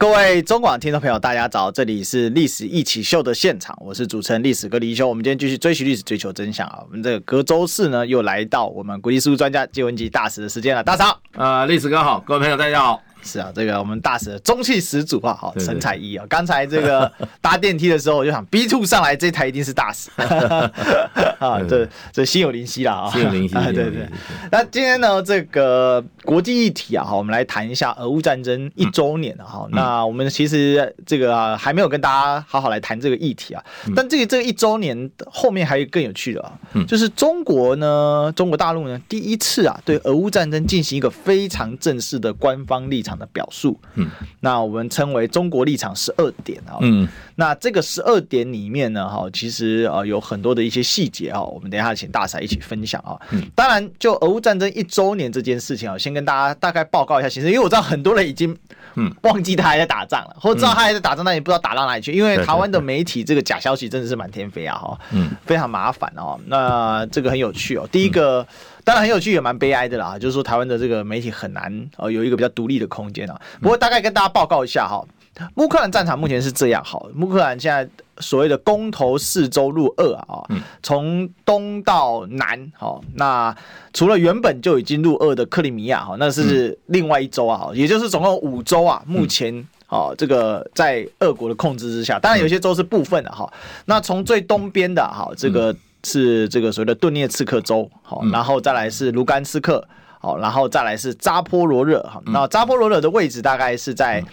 各位中广听众朋友，大家早，这里是《历史一起秀》的现场，我是主持人历史哥李一修。我们今天继续追寻历史，追求真相啊！我们这个隔周四呢，又来到我们国际事务专家纪文吉大使的时间了。大嫂，呃，历史哥好，各位朋友大家好。是啊，这个我们大使的中气十足啊，好神采奕奕啊！刚才这个 搭电梯的时候，我就想 B two 上来这台一定是大使。啊，这这心有灵犀了啊，心有灵犀，对 对。对。那今天呢，这个国际议题啊，好，我们来谈一下俄乌战争一周年了哈。那我们其实这个还没有跟大家好好来谈这个议题啊，但这个这个一周年后面还有更有趣的啊，就是中国呢，中国大陆呢，第一次啊对俄乌战争进行一个非常正式的官方立场的表述，嗯，那我们称为中国立场十二点啊，嗯，那这个十二点里面呢，哈，其实呃有很多的一些细节啊，我们等一下请大婶一起分享啊。嗯，当然，就俄乌战争一周年这件事情啊，先跟大家大概报告一下形势，因为我知道很多人已经嗯。忘记他还在打仗了，或者知道他还在打仗，但也不知道打到哪里去，因为台湾的媒体这个假消息真的是满天飞啊，哈，嗯，非常麻烦哦。那这个很有趣哦，第一个。当然很有趣，也蛮悲哀的啦。就是说，台湾的这个媒体很难呃有一个比较独立的空间啊。不过大概跟大家报告一下哈，乌克兰战场目前是这样哈。乌克兰现在所谓的公投四周入二啊，从东到南哈。那除了原本就已经入二的克里米亚哈，那是另外一州啊，也就是总共五州啊。目前啊，这个在俄国的控制之下，当然有些州是部分的哈。那从最东边的哈这个。是这个所谓的顿涅茨克州，好，然后再来是卢甘斯克，好，然后再来是扎波罗热，好，那扎波罗热的位置大概是在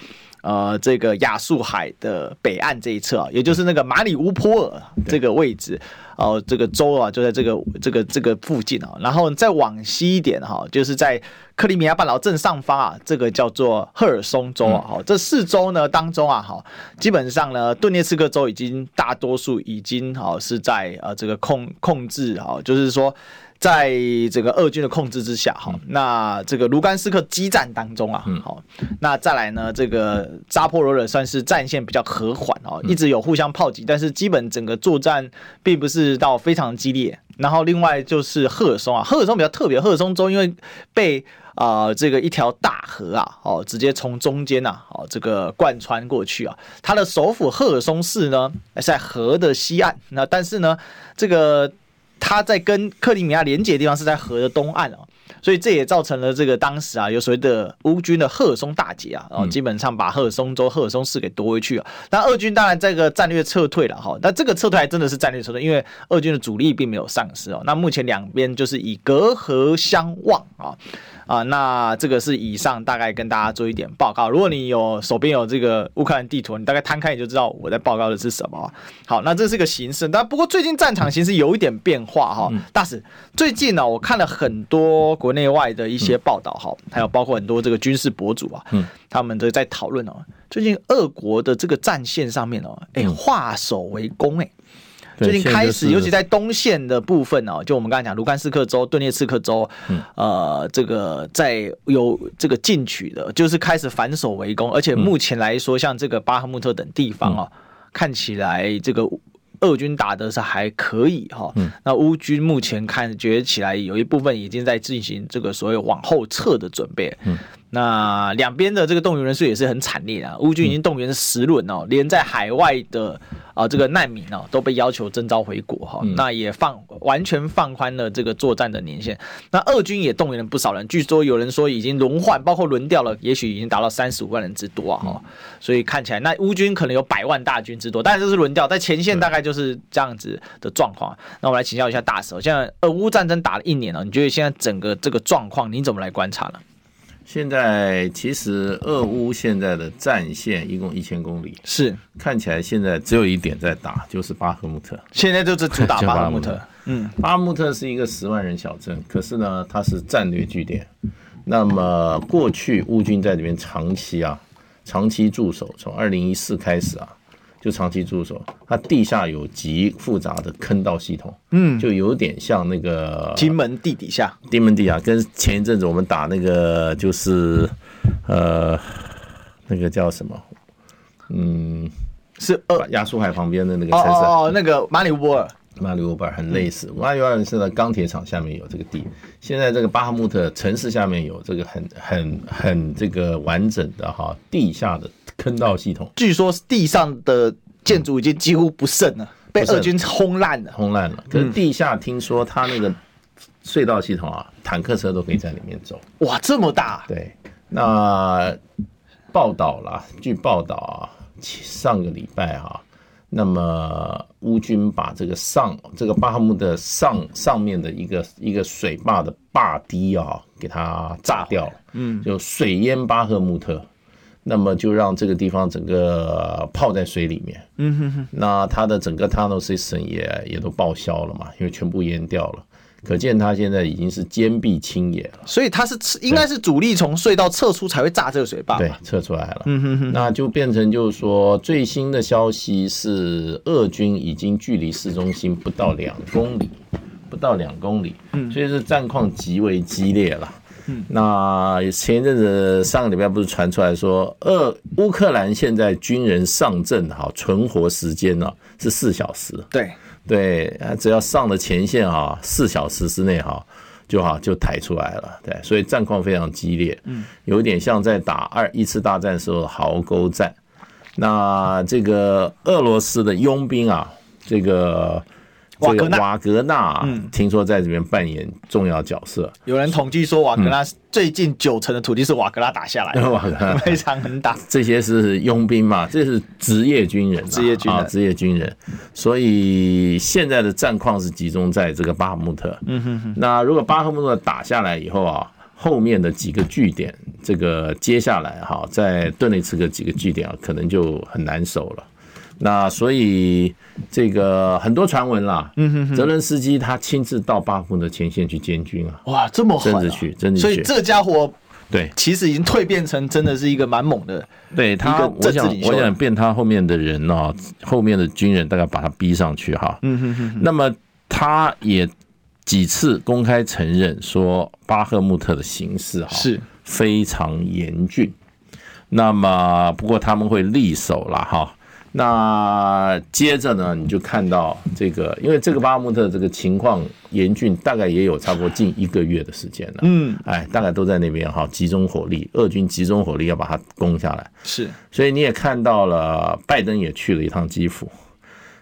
呃这个亚速海的北岸这一侧啊，也就是那个马里乌波尔这个位置，哦，这个州啊就在这个这个这个附近啊，然后再往西一点哈，就是在克里米亚半岛正上方啊，这个叫做赫尔松州啊，好，这四州呢当中啊，好，基本上呢，顿涅茨克州已经大多数已经好是在呃这个控控制好，就是说在这个俄军的控制之下哈，那这个卢甘斯克激战当中啊，好，那再来呢，这个扎波罗热算是战线比较和缓哦，一直有互相炮击，但是基本整个作战并不是到非常激烈。然后另外就是赫尔松啊，赫尔松比较特别，赫尔松州因为被。啊、呃，这个一条大河啊，哦，直接从中间呐、啊，哦，这个贯穿过去啊。它的首府赫尔松市呢是在河的西岸，那但是呢，这个它在跟克里米亚连接的地方是在河的东岸啊，所以这也造成了这个当时啊有所谓的乌军的赫尔松大捷啊，然后基本上把赫尔松州、赫尔松市给夺回去了。那俄军当然这个战略撤退了哈，那这个撤退还真的是战略撤退，因为俄军的主力并没有丧失哦。那目前两边就是以隔河相望啊。啊，那这个是以上大概跟大家做一点报告。如果你有手边有这个乌克兰地图，你大概摊开你就知道我在报告的是什么。好，那这是个形势，但不过最近战场形势有一点变化哈。大使，最近呢，我看了很多国内外的一些报道哈，还有包括很多这个军事博主啊，他们都在讨论哦，最近俄国的这个战线上面哦，哎，化守为攻哎。最近开始，尤其在东线的部分哦，就我们刚才讲卢甘斯克州、顿涅茨克州，呃，这个在有这个进取的，就是开始反守为攻，而且目前来说，像这个巴赫穆特等地方哦，看起来这个俄军打的是还可以哈。那乌军目前看觉起来有一部分已经在进行这个所谓往后撤的准备。那两边的这个动员人数也是很惨烈啊，乌军已经动员十轮哦，连在海外的。啊，这个难民哦都被要求征召回国哈，那也放完全放宽了这个作战的年限。那俄军也动员了不少人，据说有人说已经轮换，包括轮调了，也许已经达到三十五万人之多啊哈。所以看起来那乌军可能有百万大军之多，但是这是轮调，在前线大概就是这样子的状况。那我们来请教一下大使，现在俄乌战争打了一年了，你觉得现在整个这个状况你怎么来观察呢？现在其实俄乌现在的战线一共一千公里，是看起来现在只有一点在打，就是巴赫穆特。现在就是主打 巴赫穆特。嗯，巴赫穆特是一个十万人小镇，可是呢，它是战略据点。那么过去乌军在里面长期啊，长期驻守，从二零一四开始啊，就长期驻守，它地下有极复杂的坑道系统，嗯，就有点像那个金门地底下，金门地下跟前一阵子我们打那个就是呃那个叫什么，嗯，是呃亚速海旁边的那个城市。哦，哦，那个马里乌波尔。马里乌波尔很类似，马里乌波尔是在钢铁厂下面有这个地，现在这个巴赫穆特城市下面有这个很很很这个完整的哈地下的坑道系统。据说地上的建筑已经几乎不剩了，被俄军轰烂了，轰烂了。可是地下听说他那个隧道系统啊，坦克车都可以在里面走。哇，这么大！对，那报道了，据报道啊，上个礼拜哈。那么乌军把这个上这个巴赫穆的上上面的一个一个水坝的坝堤啊，给它炸掉了，嗯，就水淹巴赫穆特，那么就让这个地方整个泡在水里面，嗯哼哼，那它的整个 tunnel system 也也都报销了嘛，因为全部淹掉了。可见它现在已经是坚壁清野了，所以它是应该是主力从隧道撤出才会炸这个水坝。对，撤出来了。嗯哼哼，那就变成就是说，最新的消息是，俄军已经距离市中心不到两公里，不到两公里。嗯，所以是战况极为激烈了。嗯，那前一阵子上个礼拜不是传出来说，俄乌克兰现在军人上阵哈，存活时间呢是四小时。对。对，只要上了前线啊，四小时之内哈，就好就抬出来了。对，所以战况非常激烈，嗯，有点像在打二一次大战时候的壕沟战。那这个俄罗斯的佣兵啊，这个。这个瓦格纳，嗯，听说在这边扮演重要角色。有人统计说，瓦格纳最近九成的土地是瓦格纳打下来的，瓦格纳非常能打。这些是佣兵嘛？这是职业军人，职业军人，职业军人。所以现在的战况是集中在这个巴赫穆特。嗯哼哼。那如果巴赫穆特打下来以后啊，后面的几个据点，这个接下来哈，在顿内茨克几个据点啊，可能就很难守了。那所以这个很多传闻啦，嗯哼哼，泽伦斯基他亲自到巴赫穆特前线去监军啊，哇，这么狠，真的去，真的去，所以这家伙对，其实已经蜕变成真的是一个蛮猛的，对他，我想我想变他后面的人哦，后面的军人大概把他逼上去哈，嗯哼哼，那么他也几次公开承认说巴赫穆特的形势哈是。非常严峻，那么不过他们会力守了哈。那接着呢，你就看到这个，因为这个巴赫穆特这个情况严峻，大概也有差不多近一个月的时间了。嗯，哎，大概都在那边哈，集中火力，俄军集中火力要把它攻下来。是，所以你也看到了，拜登也去了一趟基辅，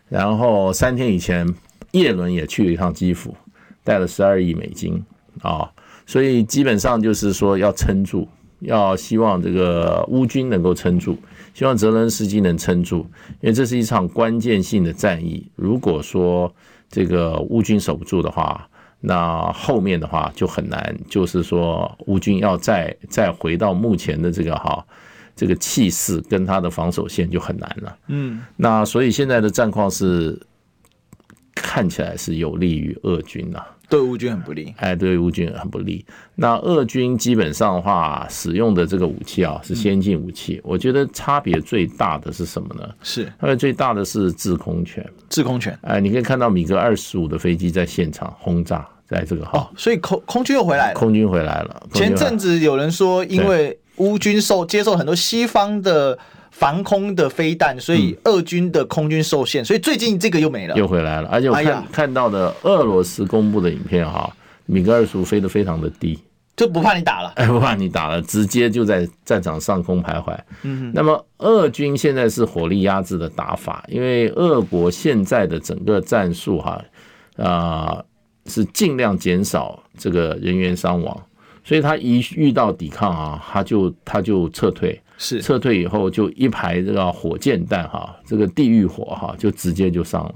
然后三天以前，叶伦也去了一趟基辅，带了十二亿美金啊，所以基本上就是说要撑住，要希望这个乌军能够撑住。希望泽伦斯基能撑住，因为这是一场关键性的战役。如果说这个乌军守不住的话，那后面的话就很难。就是说，乌军要再再回到目前的这个哈这个气势，跟他的防守线就很难了。嗯，那所以现在的战况是看起来是有利于俄军呐。对乌军很不利，哎，对乌军很不利。那俄军基本上的话，使用的这个武器啊，是先进武器。我觉得差别最大的是什么呢？是，差别最大的是制空权。制空权，哎，你可以看到米格二十五的飞机在现场轰炸，在这个哦，所以空空军又回来了。空军回来了。前阵子有人说，因为乌军受接受很多西方的。防空的飞弹，所以俄军的空军受限，所以最近这个又没了，又回来了。而且我看看到的俄罗斯公布的影片哈，米格二十五飞得非常的低，就不怕你打了，哎，不怕你打了，直接就在战场上空徘徊。嗯，那么俄军现在是火力压制的打法，因为俄国现在的整个战术哈，啊，是尽量减少这个人员伤亡，所以他一遇到抵抗啊，他就他就撤退。是撤退以后，就一排这个火箭弹哈，这个地狱火哈，就直接就上了。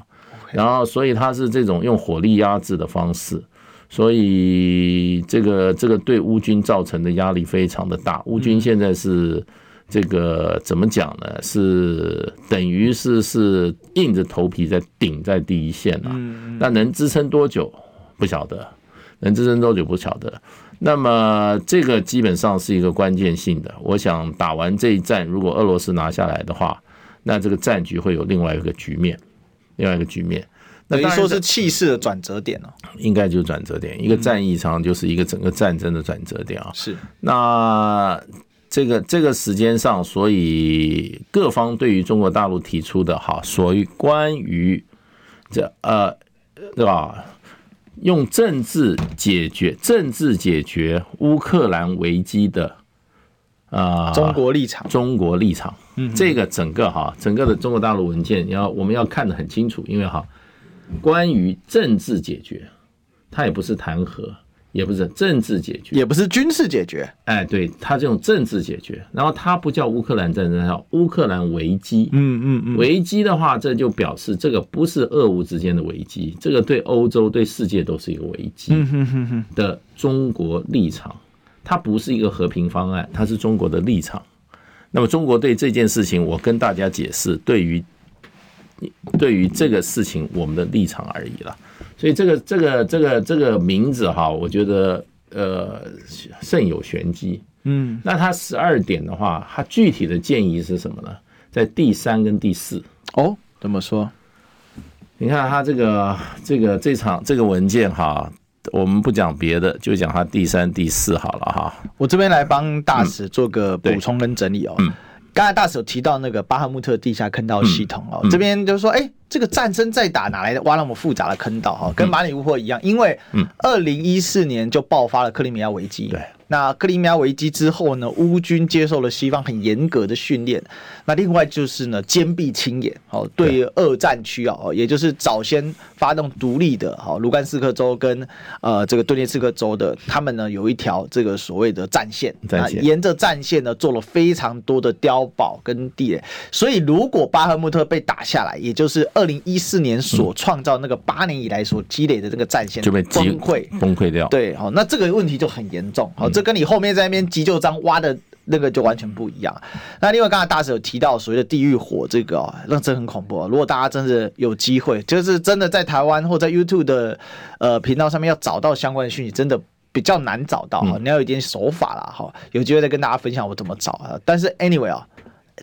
然后，所以他是这种用火力压制的方式，所以这个这个对乌军造成的压力非常的大。乌军现在是这个怎么讲呢？是等于是是硬着头皮在顶在第一线了。那能支撑多久不晓得，能支撑多久不晓得。那么这个基本上是一个关键性的。我想打完这一战，如果俄罗斯拿下来的话，那这个战局会有另外一个局面，另外一个局面。等于说是气势的转折点哦，应该就是转折点。一个战役上就是一个整个战争的转折点啊。是，那这个这个时间上，所以各方对于中国大陆提出的哈，所谓关于这呃，对吧？用政治解决政治解决乌克兰危机的啊，中国立场，中国立场，嗯，这个整个哈，整个的中国大陆文件要我们要看得很清楚，因为哈。关于政治解决，它也不是谈和，也不是政治解决，也不是军事解决。哎，对，它这种政治解决，然后它不叫乌克兰战争，叫乌克兰危机。嗯嗯嗯，危机的话，这就表示这个不是俄乌之间的危机，这个对欧洲、对世界都是一个危机。的中国立场，它不是一个和平方案，它是中国的立场。那么中国对这件事情，我跟大家解释，对于。对于这个事情，我们的立场而已了。所以这个这个这个这个名字哈，我觉得呃甚有玄机。嗯，那他十二点的话，他具体的建议是什么呢？在第三跟第四。哦，怎么说？你看他这个这个这场这个文件哈，我们不讲别的，就讲他第三第四好了哈。我这边来帮大使做个补充跟整理哦。嗯。刚才大使有提到那个巴赫穆特地下坑道系统哦，这边就是说，哎，这个战争再打，哪来的挖那么复杂的坑道哈？跟马里乌波一样，因为二零一四年就爆发了克里米亚危机。对。那克里米亚危机之后呢，乌军接受了西方很严格的训练。那另外就是呢，坚壁清野，哦，对二战区啊，也就是早先发动独立的，哈，卢甘斯克州跟呃这个顿涅茨克州的，他们呢有一条这个所谓的战线，战线沿着战线呢做了非常多的碉堡跟地雷。所以如果巴赫穆特被打下来，也就是二零一四年所创造那个八年以来所积累的这个战线就被崩溃崩溃掉。对，好，那这个问题就很严重，好。这跟你后面在那边急救章挖的那个就完全不一样。那另外刚才大使有提到所谓的地狱火，这个哦，那真很恐怖。如果大家真的有机会，就是真的在台湾或在 YouTube 的呃频道上面要找到相关的讯息，真的比较难找到哈。你要有一点手法啦哈。有机会再跟大家分享我怎么找啊。但是 anyway 啊，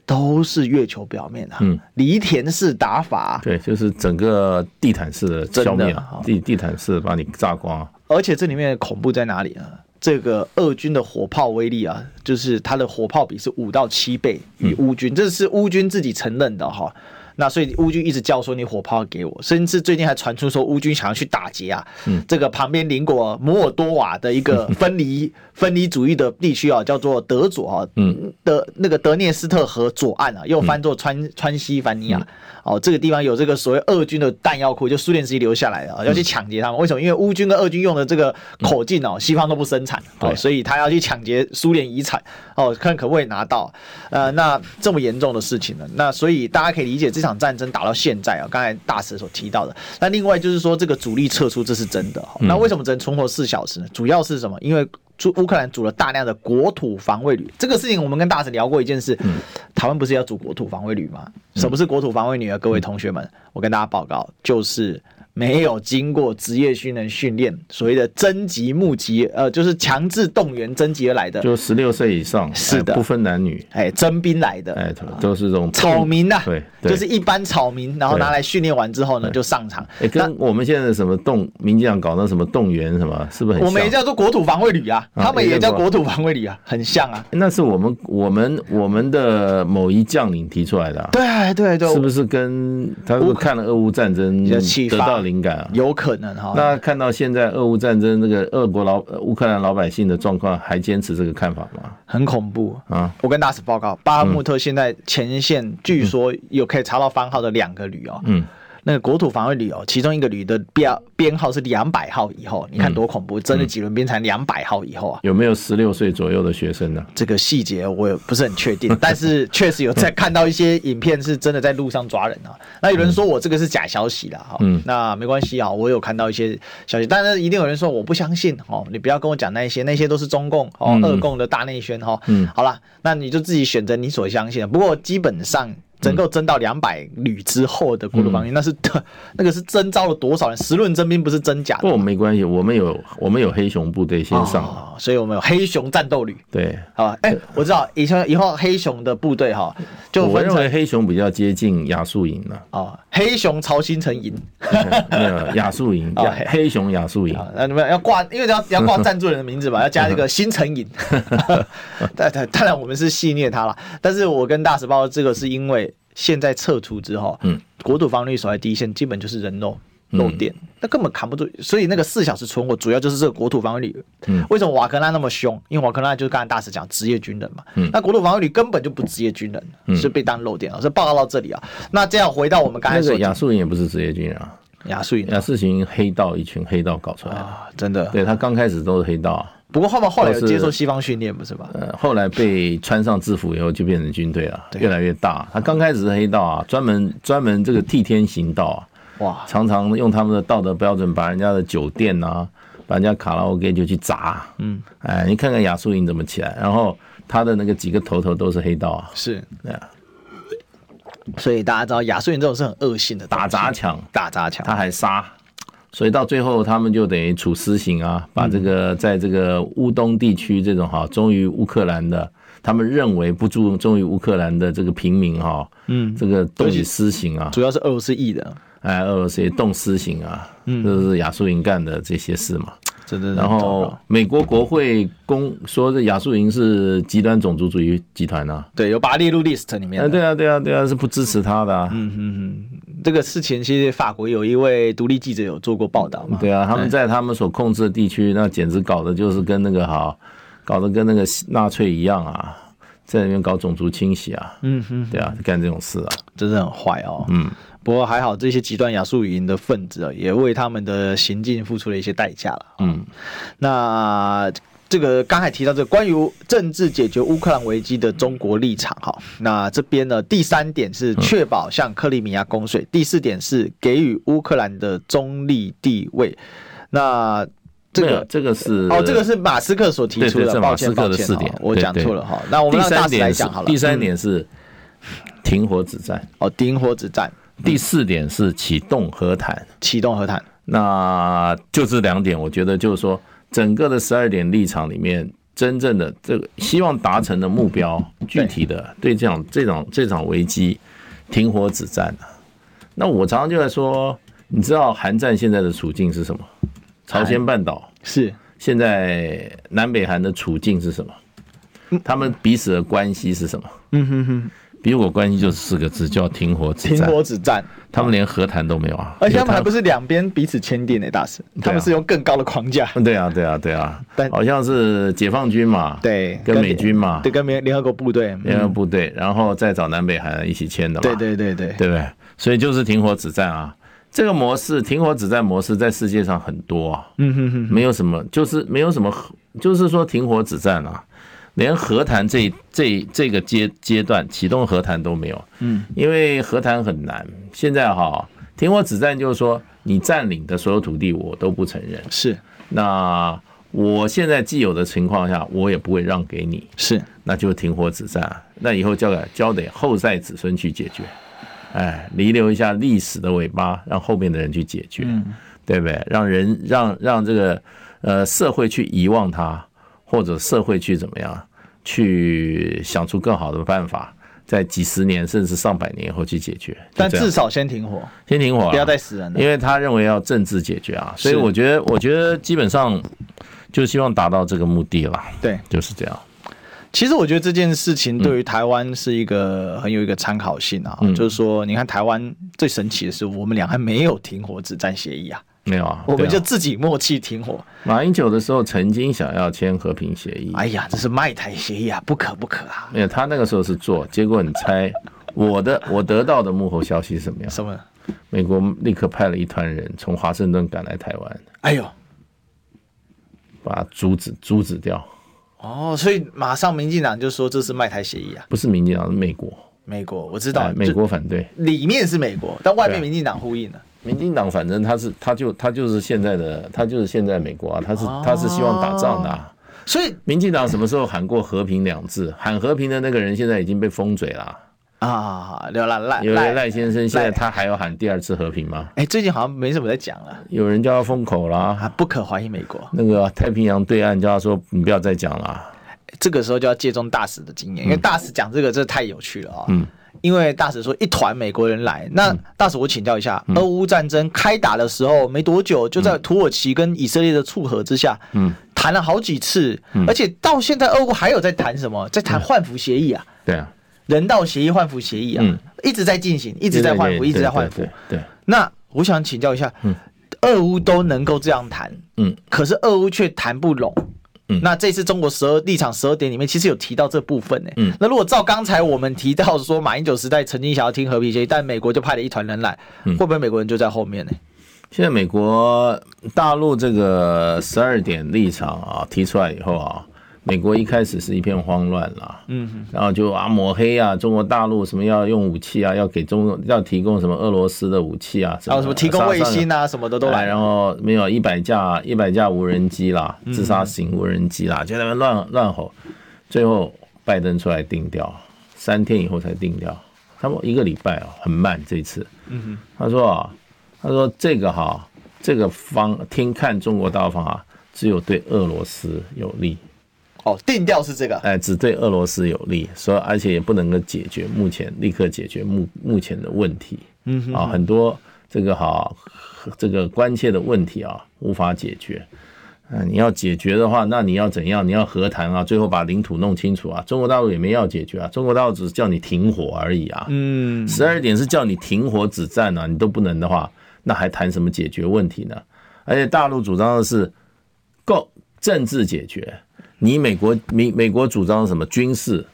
都是月球表面的，嗯，犁田式打法，对，就是整个地毯式的消灭，地地毯式把你炸光。而且这里面的恐怖在哪里呢？这个俄军的火炮威力啊，就是它的火炮比是五到七倍于乌军，这是乌军自己承认的哈。那所以乌军一直叫说你火炮给我，甚至最近还传出说乌军想要去打劫啊，这个旁边邻国摩尔多瓦的一个 分离分离主义的地区啊，叫做德左啊，嗯，德那个德涅斯特河左岸啊，又翻作川川西凡尼亚。哦，这个地方有这个所谓俄军的弹药库，就苏联时期留下来的，要去抢劫他们。为什么？因为乌军跟俄军用的这个口径哦，西方都不生产，哦，所以他要去抢劫苏联遗产，哦，看可不可以拿到。呃，那这么严重的事情呢？那所以大家可以理解这场战争打到现在啊，刚才大使所提到的。那另外就是说，这个主力撤出，这是真的。那为什么只能存活四小时呢？主要是什么？因为。乌乌克兰组了大量的国土防卫旅，这个事情我们跟大使聊过一件事。嗯、台湾不是要组国土防卫旅吗？什么是国土防卫旅啊？各位同学们，我跟大家报告，就是。没有经过职业军人训练，所谓的征集募集，呃，就是强制动员征集而来的，就十六岁以上，是的，不分男女，哎，征兵来的，哎，都是这种草民呐，对，就是一般草民，然后拿来训练完之后呢，就上场。哎，跟我们现在的什么动，民进党搞那什么动员什么，是不是很像？我们也叫做国土防卫旅啊，他们也叫国土防卫旅啊，很像啊。那是我们我们我们的某一将领提出来的，对对对，是不是跟他是看了俄乌战争得到灵感啊？有可。能哈，那看到现在俄乌战争，那个俄国老乌克兰老百姓的状况，还坚持这个看法吗？很恐怖啊！我跟大使报告，巴赫穆特现在前线据说有可以查到番号的两个旅哦。嗯。那个国土防卫旅哦，其中一个旅的标编号是两百号以后，你看多恐怖！真的几轮编才两百号以后啊？有没有十六岁左右的学生呢？这个细节我也不是很确定，但是确实有在看到一些影片，是真的在路上抓人啊。那有人说我这个是假消息了哈，嗯，那没关系啊，我有看到一些消息，但是一定有人说我不相信哦，你不要跟我讲那些，那些都是中共哦，二共的大内宣哈。嗯，好了，那你就自己选择你所相信的。不过基本上。能够增到两百旅之后的国土防御，嗯、那是 那个是征召了多少人？十论征兵不是真假的？不，没关系，我们有我们有黑熊部队先上、哦，所以我们有黑熊战斗旅。对，啊，哎，我知道以前以后黑熊的部队哈，就我认为黑熊比较接近亚速营了。哦，黑熊曹新成营，那个亚速营，黑熊亚速营。那你们要挂，因为要要挂赞助人的名字吧，要加 这个新成营。当然，当然我们是戏虐他了，但是我跟大使报这个是因为。现在撤出之后，嗯，国土防御守在第一线，基本就是人肉漏电，那、嗯、根本扛不住。所以那个四小时存活，主要就是这个国土防御旅。嗯，为什么瓦格纳那么凶？因为瓦格纳就是刚才大使讲职业军人嘛。嗯，那国土防御旅根本就不职业军人，嗯、是被当漏电了。所以报告到这里啊，那这样回到我们刚才说，亚速营也不是职业军人啊，亚速营，亚速营黑道一群黑道搞出来啊，真的。对他刚开始都是黑道。不过后面后来有接受西方训练，不是吧？呃，后来被穿上制服以后，就变成军队了，越来越大。他刚开始是黑道啊，专门专门这个替天行道啊，哇，常常用他们的道德标准把人家的酒店啊，把人家卡拉 OK 就去砸。嗯，哎，你看看亚速营怎么起来，然后他的那个几个头头都是黑道啊，是，对啊。所以大家知道亚速营这种是很恶性的，打砸抢，打砸抢，他还杀。所以到最后，他们就等于处私刑啊，把这个在这个乌东地区这种哈忠于乌克兰的，他们认为不忠忠于乌克兰的这个平民哈，嗯，这个动起私刑啊，主要是俄罗斯裔的，哎，俄罗斯也动私刑啊，嗯，这是亚速营干的这些事嘛。真的。然后美国国会公说这亚速营是极端种族主义集团啊，对，有把它列入 list 里面。对啊，对啊，对啊，是不支持他的啊。嗯嗯嗯。这个事情其实法国有一位独立记者有做过报道嘛？对啊，他们在他们所控制的地区，那简直搞的就是跟那个哈，搞得跟那个纳粹一样啊，在那边搞种族清洗啊，嗯哼，对啊，干这种事啊，真是很坏哦。嗯，不过还好，这些极端亚速营的分子啊，也为他们的行径付出了一些代价了。嗯，那。这个刚才提到这个关于政治解决乌克兰危机的中国立场哈，那这边呢，第三点是确保向克里米亚供水，第四点是给予乌克兰的中立地位。那这个这个是哦，这个是马斯克所提出的，抱歉抱歉，我讲错了哈。那我们让大使来讲好了。第三点是停火止战哦，停火止战。第四点是启动和谈，启动和谈。那就这两点，我觉得就是说。整个的十二点立场里面，真正的这个希望达成的目标，具体的对这场这场这场危机停火止战。那我常常就在说，你知道韩战现在的处境是什么？朝鲜半岛是现在南北韩的处境是什么？他们彼此的关系是什么？嗯哼哼。彼我关系就是四个字，叫停火止战。停火止战，他们连和谈都没有啊！而且他们还不是两边彼此签订的大使，他们是用更高的框架。对啊，对啊，对啊，但好像是解放军嘛，对，跟美军嘛，对，跟联联合国部队，联合部队，然后再找南北韩一起签的嘛。对对对对，对不对？所以就是停火止战啊！这个模式，停火止战模式，在世界上很多啊。嗯哼哼，没有什么，就是没有什么，就是说停火止战啊。连和谈这这这个阶阶段启动和谈都没有，嗯，因为和谈很难。现在哈，停火止战就是说，你占领的所有土地我都不承认，是。那我现在既有的情况下，我也不会让给你，是。那就停火止战，那以后交给交给后代子孙去解决，哎，遗留一下历史的尾巴，让后面的人去解决，嗯，对不对？让人让让这个呃社会去遗忘它。或者社会去怎么样，去想出更好的办法，在几十年甚至上百年以后去解决。但至少先停火，先停火，不要再死人了。因为他认为要政治解决啊，所以我觉得，我觉得基本上就希望达到这个目的了。对，就是这样。其实我觉得这件事情对于台湾是一个很有一个参考性啊，就是说，你看台湾最神奇的是，我们俩还没有停火止战协议啊。没有啊，我们就自己默契停火。马英九的时候曾经想要签和平协议，哎呀，这是卖台协议啊，不可不可啊！没有，他那个时候是做，结果你猜，我的我得到的幕后消息是什么样？什么？美国立刻派了一团人从华盛顿赶来台湾，哎呦，把它阻止阻止掉。哦，所以马上民进党就说这是卖台协议啊？不是民进党，是美国。美国我知道，美国反对，里面是美国，但外面民进党呼应了。民进党反正他是，他就他就是现在的，他就是现在美国啊，他是他是希望打仗的，啊，所以民进党什么时候喊过和平两字？喊和平的那个人现在已经被封嘴了，啊，刘赖，赖因为赖先生现在他还要喊第二次和平吗？哎，最近好像没什么在讲了。有人叫他封口了，啊，不可怀疑美国那个太平洋对岸叫他说你不要再讲了。这个时候就要借重大使的经验，因为大使讲这个这太有趣了啊。嗯。因为大使说一团美国人来，那大使我请教一下，俄乌战争开打的时候没多久，就在土耳其跟以色列的促和之下，嗯，谈了好几次，而且到现在俄乌还有在谈什么？在谈换服协议啊？对啊。人道协议、换服协议啊，嗯、一直在进行，一直在换服，一直在换服。对，那我想请教一下，嗯，俄乌都能够这样谈，嗯，可是俄乌却谈不拢，嗯，那这次中国十二立场十二点里面其实有提到这部分呢，嗯，那如果照刚才我们提到说，马英九时代曾经想要听和平协议，但美国就派了一团人来，会不会美国人就在后面呢？现在美国大陆这个十二点立场啊提出来以后啊。美国一开始是一片慌乱啦，嗯，然后就啊抹黑啊，中国大陆什么要用武器啊，要给中国要提供什么俄罗斯的武器啊，什么提供卫星啊，什么的都来，然后没有一百架一百架无人机啦，自杀型无人机啦，就在那边乱乱吼，最后拜登出来定调，三天以后才定调，差不多一个礼拜啊，很慢这次，嗯，他说啊，他说这个哈，这个方听看中国大方啊，只有对俄罗斯有利。哦，定调是这个，哎，只对俄罗斯有利，所以而且也不能够解决目前立刻解决目目前的问题，嗯哼，啊，很多这个哈这个关切的问题啊无法解决，嗯，你要解决的话，那你要怎样？你要和谈啊，最后把领土弄清楚啊。中国大陆也没要解决啊，中国大陆只是叫你停火而已啊，嗯，十二点是叫你停火止战啊，你都不能的话，那还谈什么解决问题呢？而且大陆主张的是够政治解决。你美国美美国主张什么军事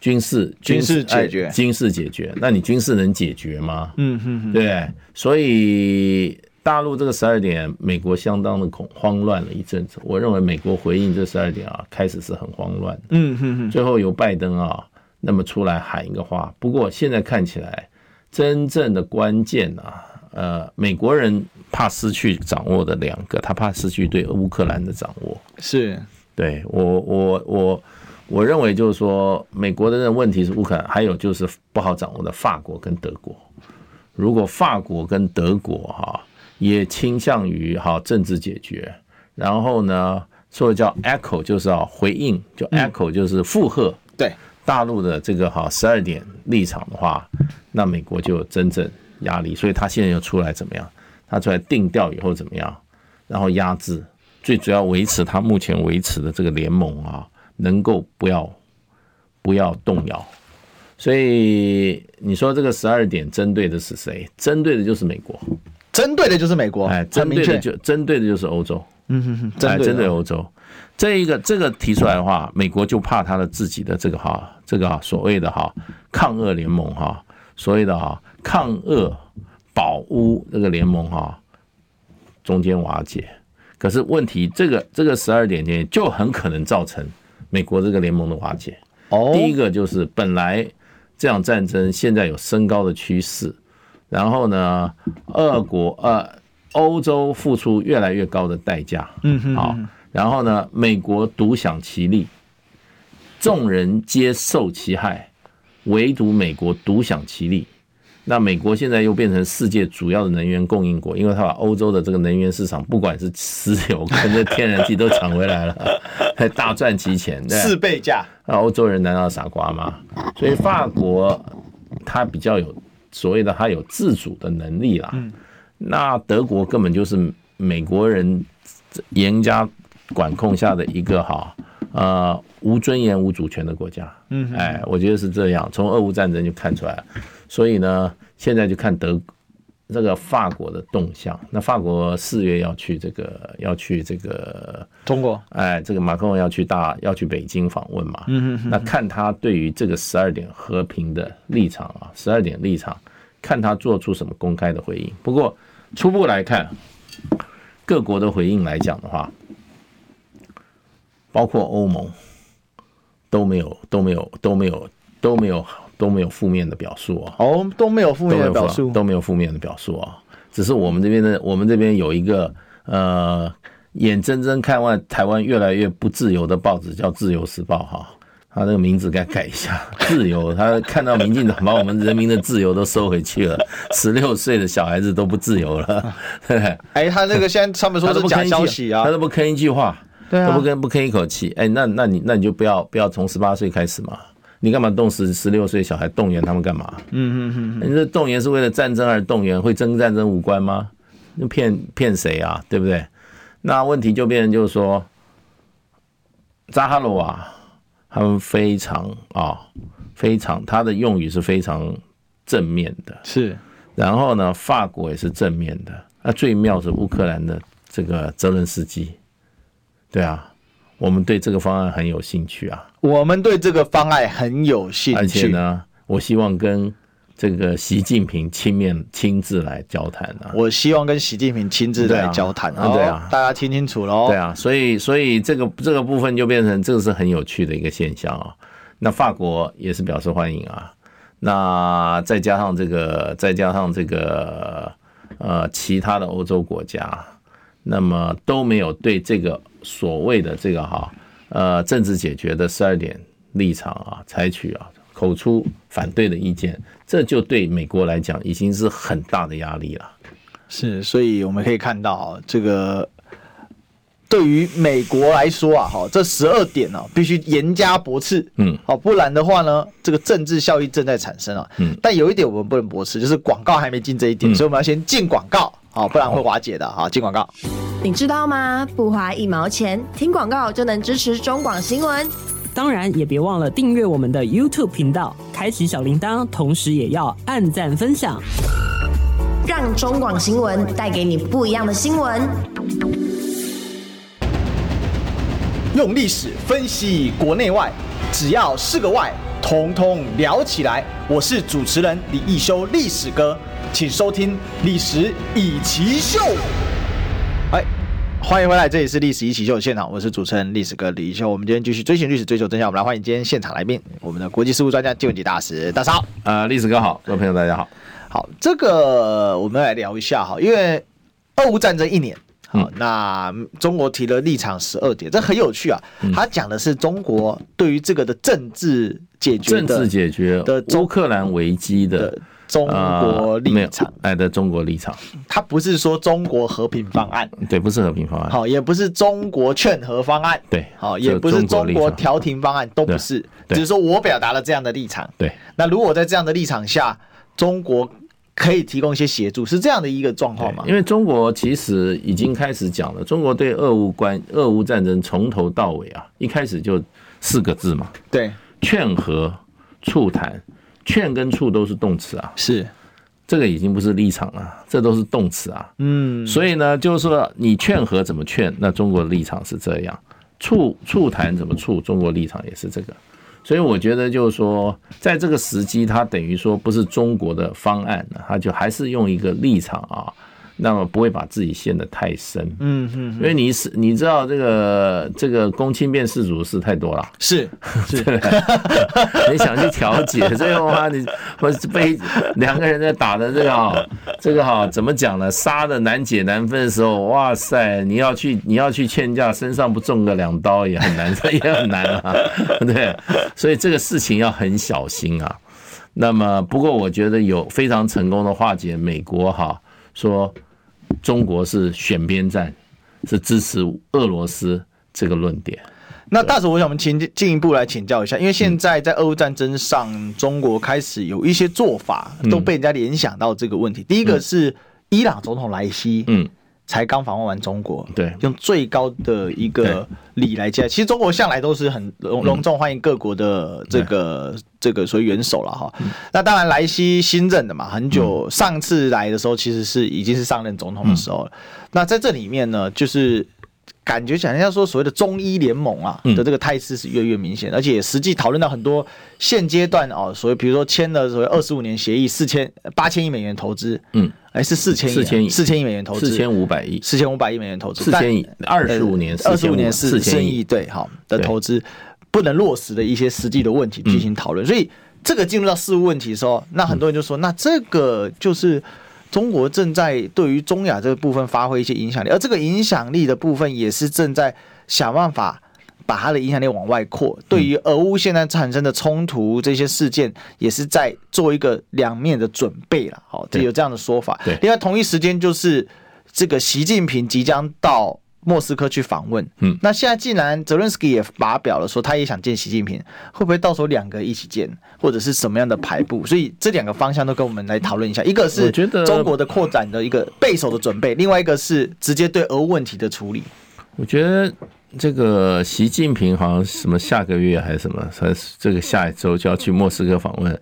军事军事解决军事解决？那你军事能解决吗？嗯哼,哼对，所以大陆这个十二点，美国相当的恐慌乱了一阵子。我认为美国回应这十二点啊，开始是很慌乱的。嗯哼哼最后由拜登啊那么出来喊一个话。不过现在看起来，真正的关键啊，呃，美国人怕失去掌握的两个，他怕失去对乌克兰的掌握。是。对我，我我我认为就是说，美国的这个问题是乌克兰，还有就是不好掌握的法国跟德国。如果法国跟德国哈也倾向于哈政治解决，然后呢，所以叫 echo 就是要回应，就 echo 就是附和对大陆的这个哈十二点立场的话，那美国就有真正压力。所以他现在又出来怎么样？他出来定调以后怎么样？然后压制。最主要维持他目前维持的这个联盟啊，能够不要不要动摇。所以你说这个十二点针对的是谁？针对的就是美国，针对的就是美国。哎，针对的就针对的就是欧洲。嗯哼哼，针对欧洲。这一个这个提出来的话，美国就怕他的自己的这个哈，这个所谓的哈抗俄联盟哈，所谓的哈抗俄保乌这个联盟哈，中间瓦解。可是问题，这个这个十二点点就很可能造成美国这个联盟的瓦解。哦，第一个就是本来这场战争现在有升高的趋势，然后呢，俄国呃欧洲付出越来越高的代价。嗯哼，好，然后呢，美国独享其利，众人皆受其害，唯独美国独享其利。那美国现在又变成世界主要的能源供应国，因为他把欧洲的这个能源市场，不管是石油跟这天然气都抢回来了，还 大赚其钱，四倍价。那欧洲人难道傻瓜吗？所以法国它比较有所谓的它有自主的能力啦。那德国根本就是美国人严加管控下的一个哈呃无尊严无主权的国家。嗯，哎，我觉得是这样，从俄乌战争就看出来了。所以呢，现在就看德这个法国的动向。那法国四月要去这个，要去这个中国，哎，这个马克龙要去大要去北京访问嘛。嗯哼。那看他对于这个十二点和平的立场啊，十二点立场，看他做出什么公开的回应。不过初步来看，各国的回应来讲的话，包括欧盟都没有都没有都没有都没有。都没有负面的表述啊！哦，都没有负面的表述，都没有负面的表述啊！只是我们这边的，我们这边有一个呃，眼睁睁看望台湾越来越不自由的报纸，叫《自由时报》哈。他这个名字该改一下，自由。他看到民进党把我们人民的自由都收回去了，十六岁的小孩子都不自由了。哎，他那个现在他们说是假消息啊，他都不吭一句话，对啊，都不吭不吭一口气。哎，那那你那你就不要不要从十八岁开始嘛？你干嘛动十十六岁小孩动员他们干嘛？嗯嗯嗯，你这动员是为了战争而动员，会跟战争无关吗？那骗骗谁啊？对不对？那问题就变成就是说，扎哈罗娃。他们非常啊，非常，他的用语是非常正面的，是。然后呢，法国也是正面的。那最妙是乌克兰的这个泽伦斯基，对啊，我们对这个方案很有兴趣啊。我们对这个方案很有兴趣。而且呢，我希望跟。这个习近平亲面亲自来交谈啊！我希望跟习近平亲自来交谈啊！对啊，大家听清楚喽！对啊，所以所以这个这个部分就变成这个是很有趣的一个现象啊。那法国也是表示欢迎啊。那再加上这个，再加上这个呃其他的欧洲国家，那么都没有对这个所谓的这个哈呃政治解决的十二点立场啊采取啊。口出反对的意见，这就对美国来讲已经是很大的压力了。是，所以我们可以看到，这个对于美国来说啊，哈，这十二点呢，必须严加驳斥。嗯，好，不然的话呢，这个政治效益正在产生啊。嗯，但有一点我们不能驳斥，就是广告还没进这一点，所以我们要先进广告，好，不然会瓦解的。好，进广告。你知道吗？不花一毛钱，听广告就能支持中广新闻。当然，也别忘了订阅我们的 YouTube 频道，开启小铃铛，同时也要按赞分享，让中广新闻带给你不一样的新闻。用历史分析国内外，只要是个“外”，统统聊起来。我是主持人李易修，历史哥，请收听《历史以奇秀》。哎。欢迎回来，这里是历史易起秀的现场，我是主持人历史哥李易修。我们今天继续追寻历史，追求真相。我们来欢迎今天现场来宾，我们的国际事务专家纪文洁大使，大家好。呃，历史哥好，各位朋友大家好。好，这个我们来聊一下哈，因为俄乌战争一年，好，那中国提了立场十二点，这很有趣啊。他讲的是中国对于这个的政治解决，政治解决的乌克兰危机的。中国立场，哎的中国立场，他不是说中国和平方案，对，不是和平方案，好，也不是中国劝和方案，对，好，也不是中国调停方案，都不是，只是说我表达了这样的立场，对。那如果在这样的立场下，中国可以提供一些协助，是这样的一个状况吗？因为中国其实已经开始讲了，中国对俄乌关俄乌战争从头到尾啊，一开始就四个字嘛，对，劝和促谈。劝跟促都是动词啊，是，这个已经不是立场了，这都是动词啊。嗯，所以呢，就是说你劝和怎么劝，那中国的立场是这样；促促谈怎么促，中国立场也是这个。所以我觉得就是说，在这个时机，它等于说不是中国的方案，它就还是用一个立场啊。那么不会把自己陷得太深，嗯嗯，因为你是你知道这个这个公亲变世主的事太多了，是是，你想去调解，最后啊你或是被两个人在打的这个哈，这个哈怎么讲呢？杀的难解难分的时候，哇塞，你要去你要去劝架，身上不中个两刀也很难，也很难啊，对，所以这个事情要很小心啊。那么不过我觉得有非常成功的化解，美国哈说。中国是选边站，是支持俄罗斯这个论点。那大使，我想我们请进一步来请教一下，因为现在在俄乌战争上，中国开始有一些做法都被人家联想到这个问题。第一个是伊朗总统莱西，嗯。才刚访问完中国，对，用最高的一个礼来接待。其实中国向来都是很隆隆重欢迎各国的这个这个所谓元首了哈。那当然，莱西新任的嘛，很久上次来的时候，其实是已经是上任总统的时候了。那在这里面呢，就是。感觉讲一下说所谓的中医联盟啊的这个态势是越来越明显，而且实际讨论到很多现阶段哦，所谓比如说签了所谓二十五年协议，四千八千亿美元投资，嗯，哎是四千亿，四千亿，四千亿美元投资，四千五百亿，四千五百亿美元投资，四千亿，二十五年，二十五年四千亿，对，好，的投资不能落实的一些实际的问题进行讨论，所以这个进入到事务问题的时候，那很多人就说，那这个就是。中国正在对于中亚这个部分发挥一些影响力，而这个影响力的部分也是正在想办法把它的影响力往外扩，对于俄乌现在产生的冲突这些事件，也是在做一个两面的准备了。好，这有这样的说法。另外同一时间就是这个习近平即将到莫斯科去访问。嗯，那现在既然泽伦斯基也发表了说他也想见习近平，会不会到时候两个一起见，或者是什么样的排布？所以这两个方向都跟我们来讨论一下。一个是中国的扩展的一个备手的准备，另外一个是直接对俄乌问题的处理。我觉得。这个习近平好像什么下个月还是什么，还是这个下一周就要去莫斯科访问，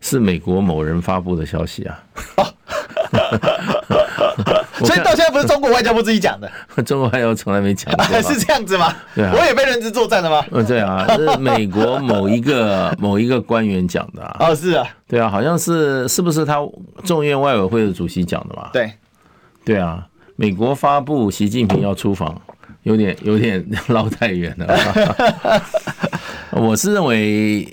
是美国某人发布的消息啊。哦，所以到现在不是中国外交部自己讲的，中国外交从来没讲过，是这样子吗？对啊，我也被认知作战了吗？嗯，对啊，是美国某一个某一个官员讲的啊。哦，是啊，对啊，好像是是不是他众院外委会的主席讲的嘛？对，对啊，美国发布习近平要出访。有点有点绕太远了，我是认为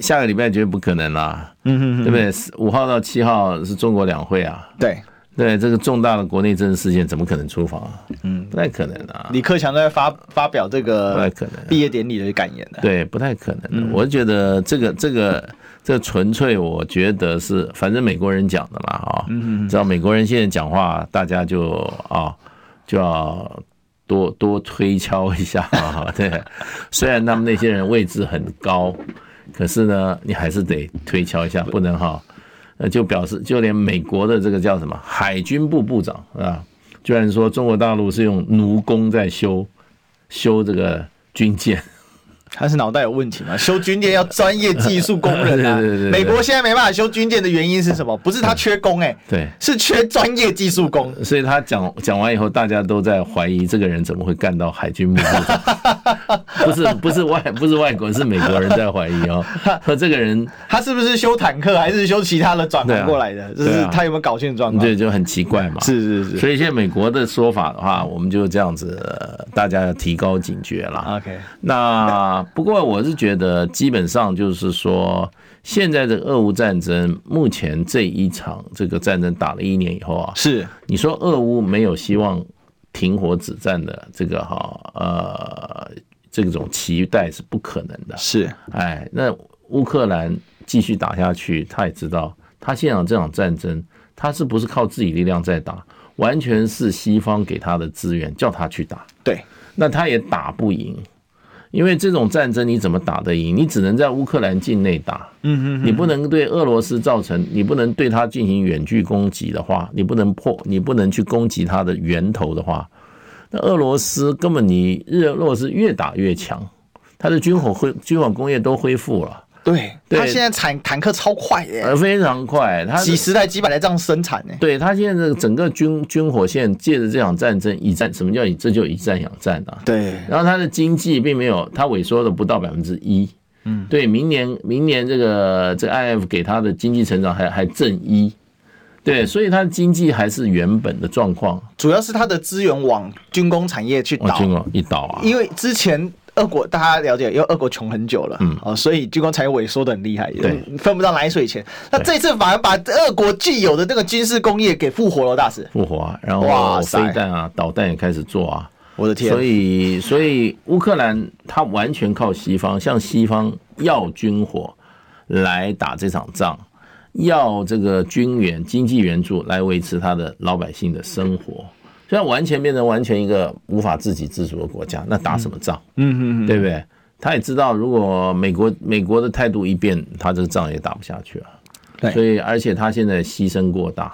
下个礼拜绝对不可能啦，嗯，对不对？五号到七号是中国两会啊，对对，这个重大的国内政治事件怎么可能出访啊？嗯，不太可能啊。李克强在发发表这个不太可能毕业典礼的感言的，对，不太可能。我觉得这个这个这纯粹，我觉得是反正美国人讲的嘛啊，嗯，只要美国人现在讲话，大家就啊就要。多多推敲一下啊，对，虽然他们那些人位置很高，可是呢，你还是得推敲一下，不能哈，呃，就表示就连美国的这个叫什么海军部部长啊，居然说中国大陆是用奴工在修修这个军舰。他是脑袋有问题吗？修军舰要专业技术工人啊！美国现在没办法修军舰的原因是什么？不是他缺工哎，对，是缺专业技术工。所以他讲讲完以后，大家都在怀疑这个人怎么会干到海军部长？不是不是外不是外国人，是美国人在怀疑哦。说这个人他是不是修坦克，还是修其他的转换过来的？就是他有没有搞清楚状况？对，就很奇怪嘛。是是是。所以现在美国的说法的话，我们就这样子，大家要提高警觉了。OK，那。不过我是觉得，基本上就是说，现在的俄乌战争，目前这一场这个战争打了一年以后啊，是你说俄乌没有希望停火止战的这个哈呃这种期待是不可能的。是，哎，那乌克兰继续打下去，他也知道，他现场这场战争，他是不是靠自己力量在打，完全是西方给他的资源叫他去打。对，那他也打不赢。因为这种战争你怎么打得赢？你只能在乌克兰境内打，嗯嗯，你不能对俄罗斯造成，你不能对他进行远距攻击的话，你不能破，你不能去攻击他的源头的话，那俄罗斯根本你日俄罗斯越打越强，他的军火恢军火工业都恢复了。对，他现在产坦克超快的，非常快，他几十台、几百台这样生产呢。对他现在这个整个军军火线借着这场战争以战，什么叫以这就以战养战啊？对，然后他的经济并没有，他萎缩的不到百分之一。嗯，对，明年明年这个这个 IF 给他的经济成长还还正一，对，所以他的经济还是原本的状况。主要是他的资源往军工产业去导，军工一倒啊，因为之前。俄国大家了解，因为俄国穷很久了，嗯，哦，所以军工产业萎缩的很厉害，对，分不到奶水钱。那这次反而把俄国既有的那个军事工业给复活了，大使复活啊，然后飞弹啊、导弹也开始做啊，我的天！所以，所以乌克兰他完全靠西方，向西方要军火来打这场仗，要这个军援、经济援助来维持他的老百姓的生活。现在完全变成完全一个无法自给自足的国家，那打什么仗？嗯嗯嗯，对不对？他也知道，如果美国美国的态度一变，他这个仗也打不下去了。对，所以而且他现在牺牲过大，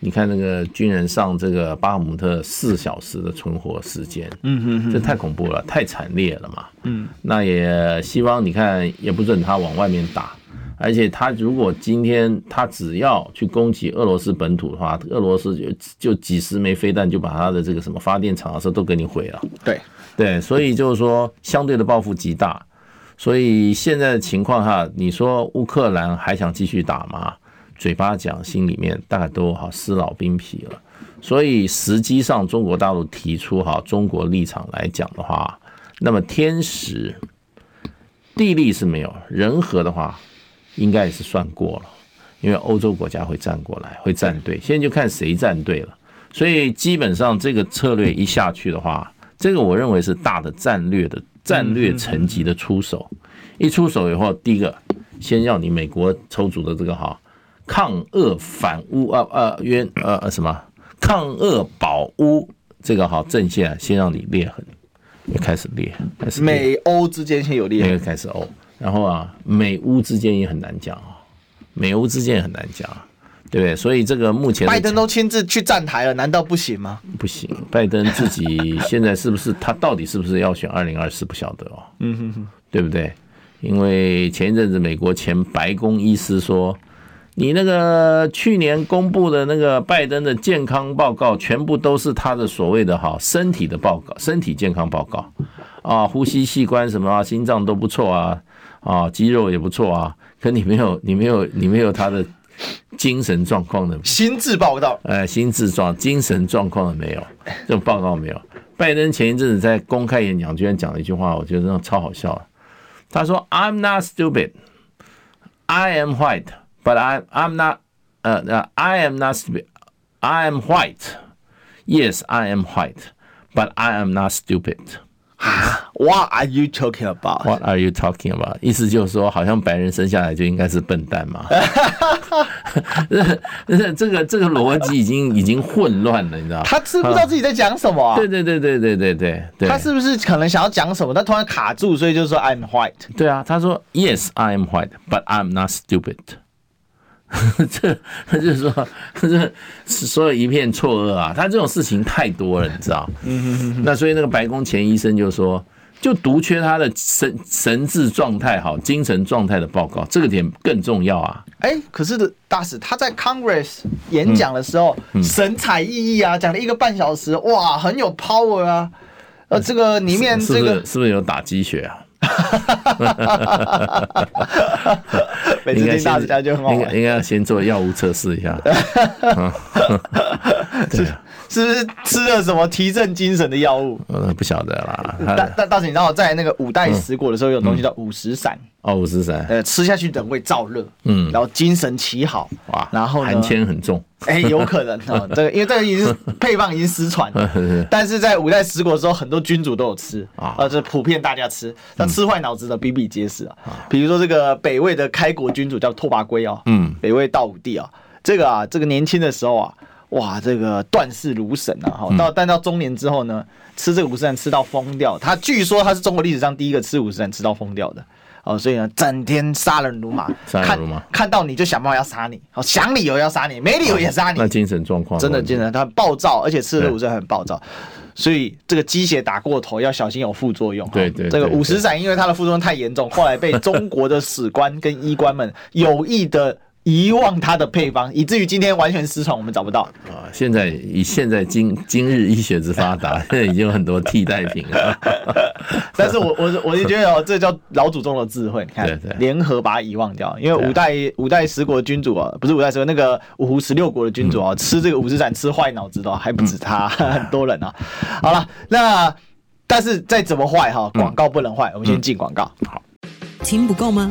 你看那个军人上这个巴赫姆特四小时的存活时间，嗯嗯，这太恐怖了，太惨烈了嘛。嗯，那也希望你看也不准他往外面打。而且他如果今天他只要去攻击俄罗斯本土的话，俄罗斯就就几十枚飞弹就把他的这个什么发电厂啊，这都给你毁了。对对，所以就是说相对的报复极大。所以现在的情况哈，你说乌克兰还想继续打吗？嘴巴讲，心里面大概都好撕老兵皮了。所以实际上中国大陆提出哈中国立场来讲的话，那么天时地利是没有，人和的话。应该也是算过了，因为欧洲国家会站过来，会站队。现在就看谁站队了。所以基本上这个策略一下去的话，这个我认为是大的战略的战略层级的出手。一出手以后，第一个先要你美国抽组的这个哈抗俄反乌啊啊冤呃什么抗俄保乌这个哈阵线先让你裂痕，也开始裂，开始美欧之间先有裂痕，开始欧，然后啊美乌之间也很难讲啊，美乌之间也很难讲。对不对？所以这个目前拜登都亲自去站台了，难道不行吗？不行，拜登自己现在是不是他到底是不是要选二零二四不晓得哦。嗯哼哼，对不对？因为前一阵子美国前白宫医师说，你那个去年公布的那个拜登的健康报告，全部都是他的所谓的哈身体的报告，身体健康报告啊，呼吸器官什么啊，心脏都不错啊，啊，肌肉也不错啊，可你没有，你没有，你没有他的。精神状况的心智报告，哎，心智状精神状况的没有，这种报告没有。拜登前一阵子在公开演讲居然讲了一句话，我觉得真的超好笑的。他说：“I'm not stupid, I am white, but I I'm not 呃呃 I am not stupid, I am white. Yes, I am white, but I am not stupid.” What are you talking about? What are you talking about? 意思就是说，好像白人生下来就应该是笨蛋嘛？这这个这个逻辑已经已经混乱了，你知道吗？他是不知道自己在讲什么啊？对对对对对对对对。他是不是可能想要讲什么，他突然卡住，所以就说 I'm white。对啊，他说 Yes, I am white, but I'm not stupid。这他就是说，这所有一片错愕啊！他这种事情太多了，你知道？嗯，那所以那个白宫前医生就说，就独缺他的神神智状态好、精神状态的报告，这个点更重要啊！哎，可是的大使他在 Congress 演讲的时候，神采奕奕啊，讲了一个半小时，哇，很有 power 啊！呃，这个里面这个是不是有打鸡血啊？每次听大家就很好玩，应该应该要先做药物测试一下。对 是不是吃了什么提振精神的药物？呃，不晓得啦。但但大使，你知道在那个五代十国的时候，有东西叫五石散。哦，五石散，呃，吃下去等会燥热，嗯，然后精神奇好，哇，然后寒天很重，哎，有可能啊，这个因为这个已经是配方已经失传了，但是在五代十国的时候，很多君主都有吃啊，呃，这普遍大家吃，那吃坏脑子的比比皆是啊，比如说这个北魏的开国君主叫拓跋圭啊，嗯，北魏道武帝啊，这个啊，这个年轻的时候啊，哇，这个断事如神啊，哈，到但到中年之后呢，吃这个五十散吃到疯掉，他据说他是中国历史上第一个吃五十散吃到疯掉的。哦，所以呢，整天杀人如麻，看看到你就想办法要杀你，好想理由要杀你，没理由也杀你。那精神状况真的精神，他暴躁，而且吃了五十散很暴躁，所以这个鸡血打过头要小心有副作用。对对，这个五十散因为它的副作用太严重，后来被中国的史官跟医官们有意的。遗忘它的配方，以至于今天完全失传，我们找不到啊！现在以现在今今日医学之发达，现 在已经有很多替代品了。但是我我我就觉得哦，这叫老祖宗的智慧，你看，联合把它遗忘掉。因为五代五代十国君主啊，不是五代十国那个五胡十六国的君主啊，吃这个五石散吃坏脑子的还不止他，很多人啊。好了，那但是再怎么坏哈，广告不能坏，我们先进广告。好，听不够吗？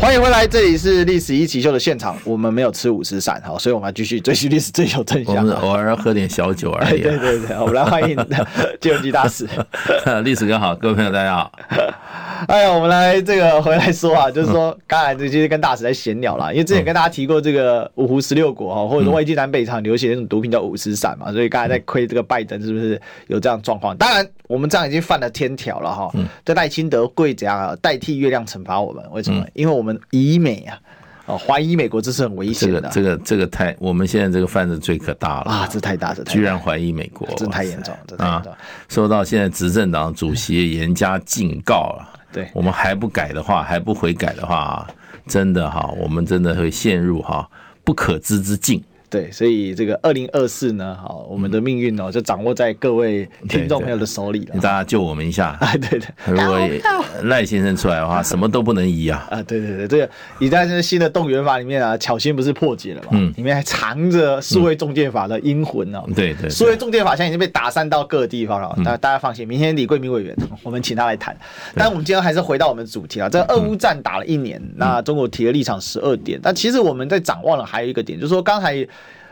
欢迎回来，这里是历史一起秀的现场。我们没有吃五十散，好，所以我们要继续追寻历史，最有真相。我们偶尔喝点小酒而已。对对对，我们来欢迎 金融基大使。历史哥好，各位朋友大家好。哎呀，我们来这个回来说啊，就是说刚才这些跟大使在闲聊啦，因为之前跟大家提过这个五湖十六国哈，或者说魏晋南北朝流行的那种毒品叫五石散嘛，所以刚才在亏这个拜登是不是有这样状况？当然，我们这样已经犯了天条了哈。这赖清德会怎样代替月亮惩罚我们？为什么？因为我们以美啊，哦，怀疑美国这是很危险的。这个这个太，我们现在这个犯的罪可大了啊！这太大，这居然怀疑美国，这太严重，这太严重。受到现在执政党主席严加警告了。对，我们还不改的话，还不悔改的话，真的哈，我们真的会陷入哈不可知之境。对，所以这个二零二四呢，好，我们的命运哦，就掌握在各位听众朋友的手里了。大家救我们一下 啊！对对，如果赖先生出来的话，什么都不能移啊！啊，对对对，这个你在这个新的动员法里面啊，巧心不是破解了嘛？嗯，里面还藏着数位仲介法的阴魂哦。对对，数位仲介法现在已经被打散到各个地方了，大大家放心，明天李桂明委员我们请他来谈。但我们今天还是回到我们的主题啊，这个俄乌战打了一年，那中国提了立场十二点，但其实我们在展望了还有一个点，就是说刚才。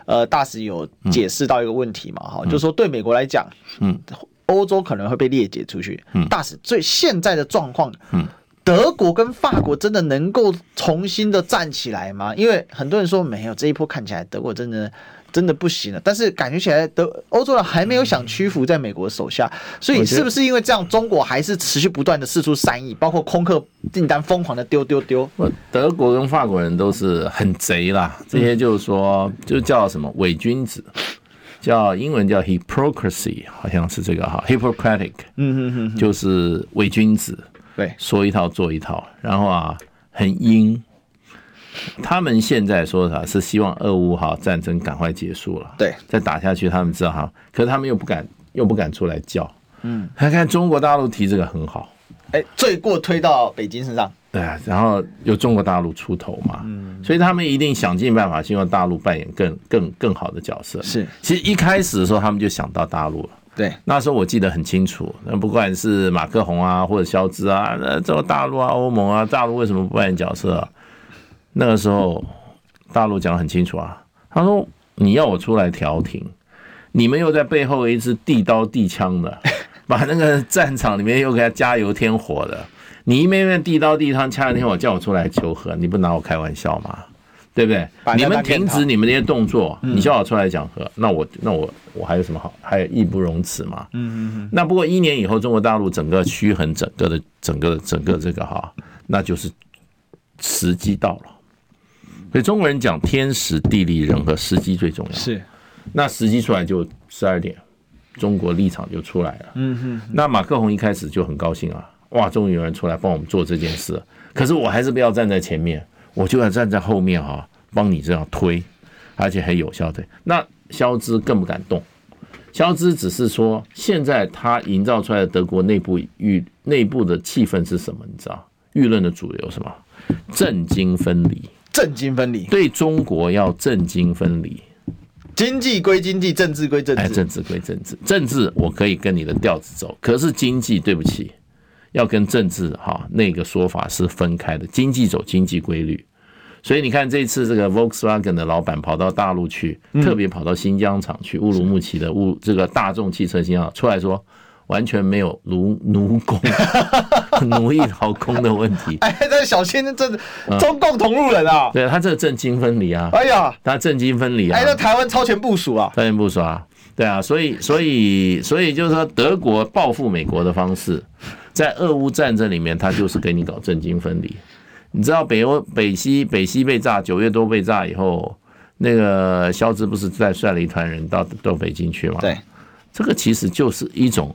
呃，大使有解释到一个问题嘛，哈、嗯，就是说对美国来讲，嗯，欧洲可能会被裂解出去。嗯，大使，最现在的状况，嗯，德国跟法国真的能够重新的站起来吗？因为很多人说没有，这一波看起来德国真的。真的不行了，但是感觉起来，德欧洲人还没有想屈服在美国手下，所以是不是因为这样，中国还是持续不断的试出善意，包括空客订单疯狂的丢丢丢？德国跟法国人都是很贼啦，这些就是说，就叫什么伪君子，叫英文叫 hypocrisy，好像是这个哈，hypocritic，嗯嗯嗯，就是伪君子，对，说一套做一套，然后啊，很阴。他们现在说啥？是希望俄乌哈战争赶快结束了，对，再打下去他们知道哈，可是他们又不敢，又不敢出来叫，嗯，他看中国大陆提这个很好，哎，罪过推到北京身上，对啊，然后由中国大陆出头嘛，嗯，所以他们一定想尽办法，希望大陆扮演更更更好的角色。是，其实一开始的时候他们就想到大陆了，对，那时候我记得很清楚，那不管是马克宏啊，或者肖兹啊，那这个大陆啊，欧盟啊，大陆为什么不扮演角色啊？那个时候，大陆讲得很清楚啊，他说：“你要我出来调停，你们又在背后一直递刀递枪的，把那个战场里面又给他加油添火的，你一面面递刀递枪，掐了天我叫我出来求和，你不拿我开玩笑吗？对不对？你们停止你们这些动作，你叫我出来讲和，那我那我我还有什么好？还有义不容辞嘛？嗯嗯嗯。那不过一年以后，中国大陆整个趋衡，整个的整个整个这个哈，那就是时机到了。”所以中国人讲天时地利人和，时机最重要。是，那时机出来就十二点，中国立场就出来了。嗯哼。那马克宏一开始就很高兴啊，哇，终于有人出来帮我们做这件事。可是我还是不要站在前面，我就要站在后面哈，帮你这样推，而且很有效的。那肖兹更不敢动，肖兹只是说，现在他营造出来的德国内部舆内部的气氛是什么？你知道，舆论的主流什么？政经分离。政经分离，对中国要政经分离，经济归经济，政治归政治，哎，政治归政治，政治我可以跟你的调子走，可是经济对不起，要跟政治哈那个说法是分开的，经济走经济规律，所以你看这次这个 Volkswagen 的老板跑到大陆去，特别跑到新疆厂去，乌鲁木齐的乌这个大众汽车新疆出来说。完全没有奴奴工、奴役劳工的问题。哎，这小心，这中共同路人啊！对他这个政经分离啊！哎呀，他政经分离啊！哎，那台湾超前部署啊！超前部署啊！对啊，所以，所以，所以就是说，德国报复美国的方式，在俄乌战争里面，他就是给你搞政经分离。你知道北欧、北西、北西被炸，九月多被炸以后，那个肖兹不是再率了一团人到到北京去吗？对，这个其实就是一种。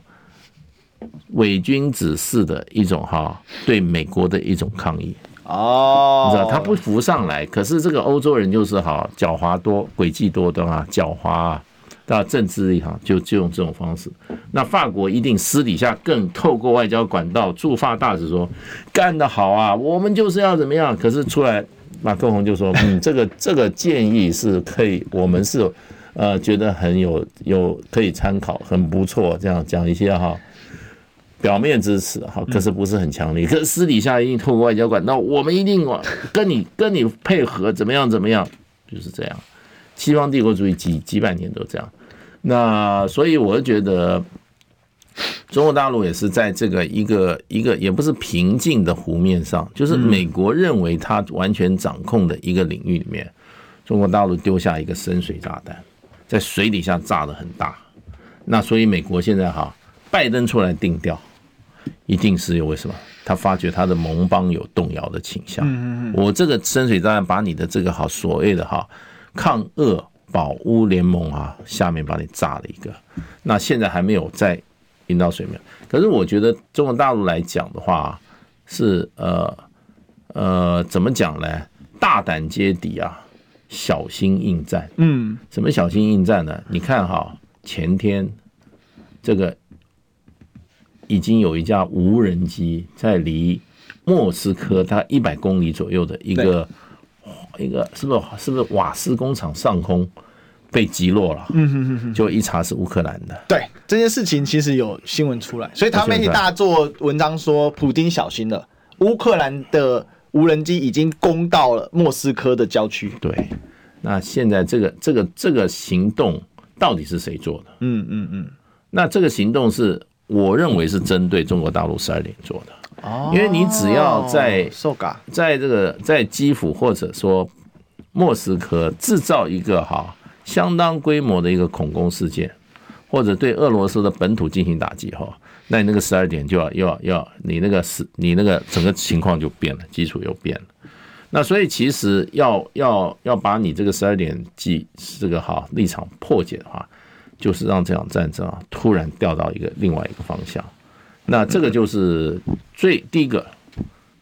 伪君子式的一种哈，对美国的一种抗议哦，你知道他不浮上来，可是这个欧洲人就是哈狡猾多、诡计多端啊，狡猾啊，那政治力哈就就用这种方式。那法国一定私底下更透过外交管道驻法大使说干得好啊，我们就是要怎么样。可是出来马克宏就说嗯，这个这个建议是可以，我们是呃觉得很有有可以参考，很不错，这样讲一些哈。表面支持哈，可是不是很强烈。可是私底下一定透过外交管道，我们一定跟你跟你配合，怎么样怎么样，就是这样。西方帝国主义几几百年都这样。那所以我觉得，中国大陆也是在这个一个一个也不是平静的湖面上，就是美国认为它完全掌控的一个领域里面，中国大陆丢下一个深水炸弹，在水底下炸的很大。那所以美国现在哈，拜登出来定调。一定是有为什么？他发觉他的盟邦有动摇的倾向。我这个深水炸弹把你的这个好所谓的哈抗俄保乌联盟啊，下面把你炸了一个。那现在还没有再引到水面。可是我觉得中国大陆来讲的话，是呃呃怎么讲呢？大胆接底啊，小心应战。嗯，什么小心应战呢？你看哈，前天这个已经有一架无人机在离莫斯科大概一百公里左右的一个一个是不是是不是瓦斯工厂上空被击落了？嗯哼哼哼，就一查是乌克兰的。对这件事情其实有新闻出来，所以他们媒体大做文章说，普丁小心了，乌克兰的。无人机已经攻到了莫斯科的郊区。对，那现在这个这个这个行动到底是谁做的？嗯嗯嗯。那这个行动是我认为是针对中国大陆十二点做的。哦。因为你只要在在这个在基辅或者说莫斯科制造一个哈相当规模的一个恐攻事件，或者对俄罗斯的本土进行打击哈。那你那个十二点就要要要你那个是你那个整个情况就变了，基础又变了。那所以其实要要要把你这个十二点计这个哈立场破解的话，就是让这场战争啊突然掉到一个另外一个方向。那这个就是最第一个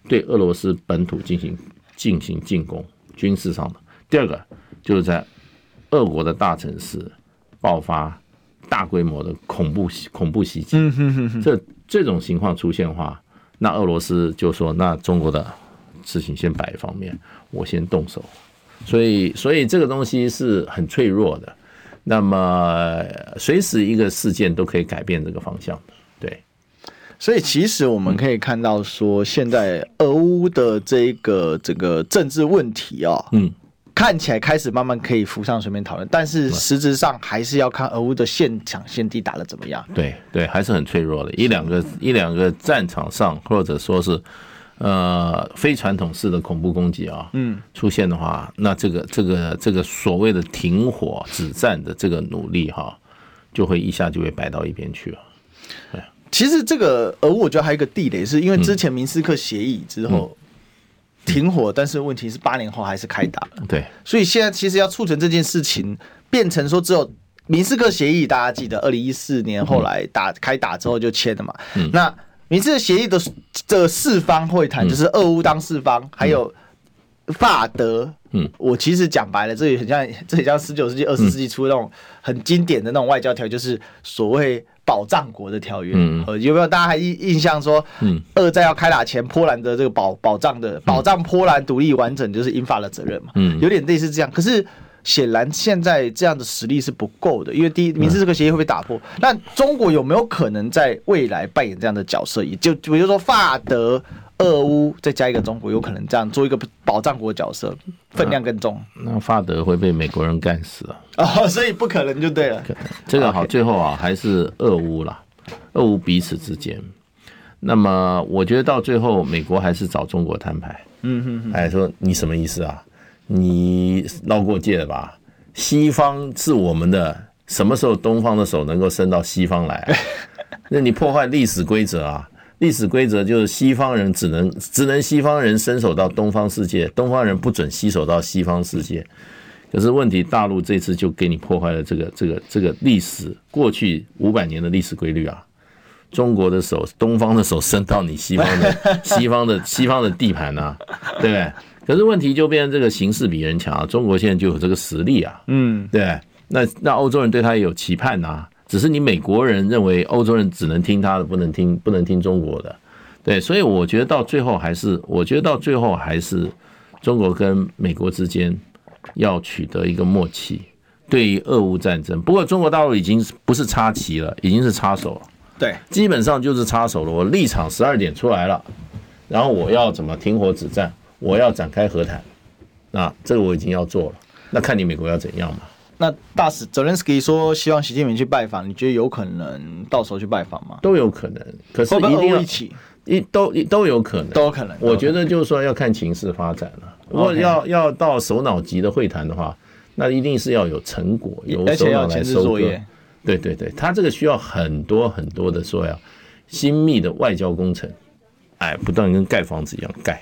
对俄罗斯本土进行进行进攻军事上的，第二个就是在俄国的大城市爆发。大规模的恐怖恐怖袭击，这这种情况出现的话，那俄罗斯就说，那中国的事情先摆一方面，我先动手。所以，所以这个东西是很脆弱的。那么，随时一个事件都可以改变这个方向。对，所以其实我们可以看到，说现在俄乌的这个这个政治问题啊，嗯。看起来开始慢慢可以浮上水面讨论，但是实质上还是要看俄乌的现场现地打的怎么样。对对，还是很脆弱的。一两个一两个战场上，或者说是呃非传统式的恐怖攻击啊，嗯，出现的话，那这个这个这个所谓的停火止战的这个努力哈，就会一下就会摆到一边去了。对，其实这个俄乌我觉得还有一个地雷，是因为之前明斯克协议之后。停火，但是问题是八年后还是开打了。对，所以现在其实要促成这件事情，变成说只有明斯克协议，大家记得二零一四年后来打开打之后就签的嘛。嗯。那明斯克协议的这四方会谈，就是俄乌当四方，还有法德。嗯。我其实讲白了，这也很像，这也像十九世纪、二十世纪初那种很经典的那种外交条约，就是所谓。保障国的条约，嗯，有没有大家还印印象说，嗯，二战要开打前，波兰的这个保保障的保障波兰独立完整，就是英法的责任嘛，嗯，有点类似这样。可是显然现在这样的实力是不够的，因为第一，明斯克协议会被打破。那中国有没有可能在未来扮演这样的角色？也就比如说法德。俄乌再加一个中国，有可能这样做一个保障国角色，分量更重。那法德会被美国人干死啊！哦，所以不可能就对了。这个好，最后啊，还是俄乌啦，俄乌彼此之间。那么我觉得到最后，美国还是找中国摊牌。嗯哼哼，哎，说你什么意思啊？你绕过界了吧？西方是我们的，什么时候东方的手能够伸到西方来啊？那你破坏历史规则啊！历史规则就是西方人只能只能西方人伸手到东方世界，东方人不准携手到西方世界。可是问题，大陆这次就给你破坏了这个这个这个历史过去五百年的历史规律啊！中国的手，东方的手伸到你西方的西方的西方的地盘啊，对不对？可是问题就变成这个形势比人强啊，中国现在就有这个实力啊，嗯，对。那那欧洲人对他也有期盼呐。只是你美国人认为欧洲人只能听他的，不能听不能听中国的，对，所以我觉得到最后还是，我觉得到最后还是中国跟美国之间要取得一个默契。对于俄乌战争，不过中国大陆已经不是插旗了，已经是插手了。对，基本上就是插手了。我立场十二点出来了，然后我要怎么停火止战，我要展开和谈，那这个我已经要做了。那看你美国要怎样嘛。那大使泽连斯基说希望习近平去拜访，你觉得有可能到时候去拜访吗？都有可能，可是一定要一起，一都都有可能，都有可能。我觉得就是说要看情势发展了。如果要要到首脑级的会谈的话，那一定是要有成果，有首脑来收割。对对对，他这个需要很多很多的说呀精密的外交工程，哎，不断跟盖房子一样盖。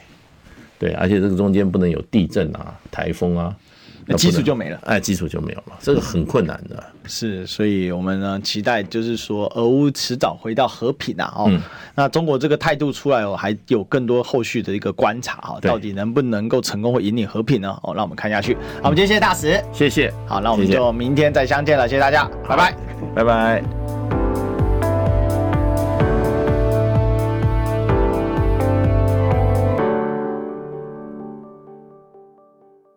对，而且这个中间不能有地震啊、台风啊。那基础就没了，哎，基础就没有了，这个很困难的。是，所以我们呢期待就是说，俄乌迟早回到和平啊！哦，嗯、那中国这个态度出来哦，还有更多后续的一个观察哈，到底能不能够成功或引领和平呢？哦，让我们看下去。好，我们今天谢谢大使，谢谢。好，那我们就明天再相见了，谢谢大家，拜拜，拜拜。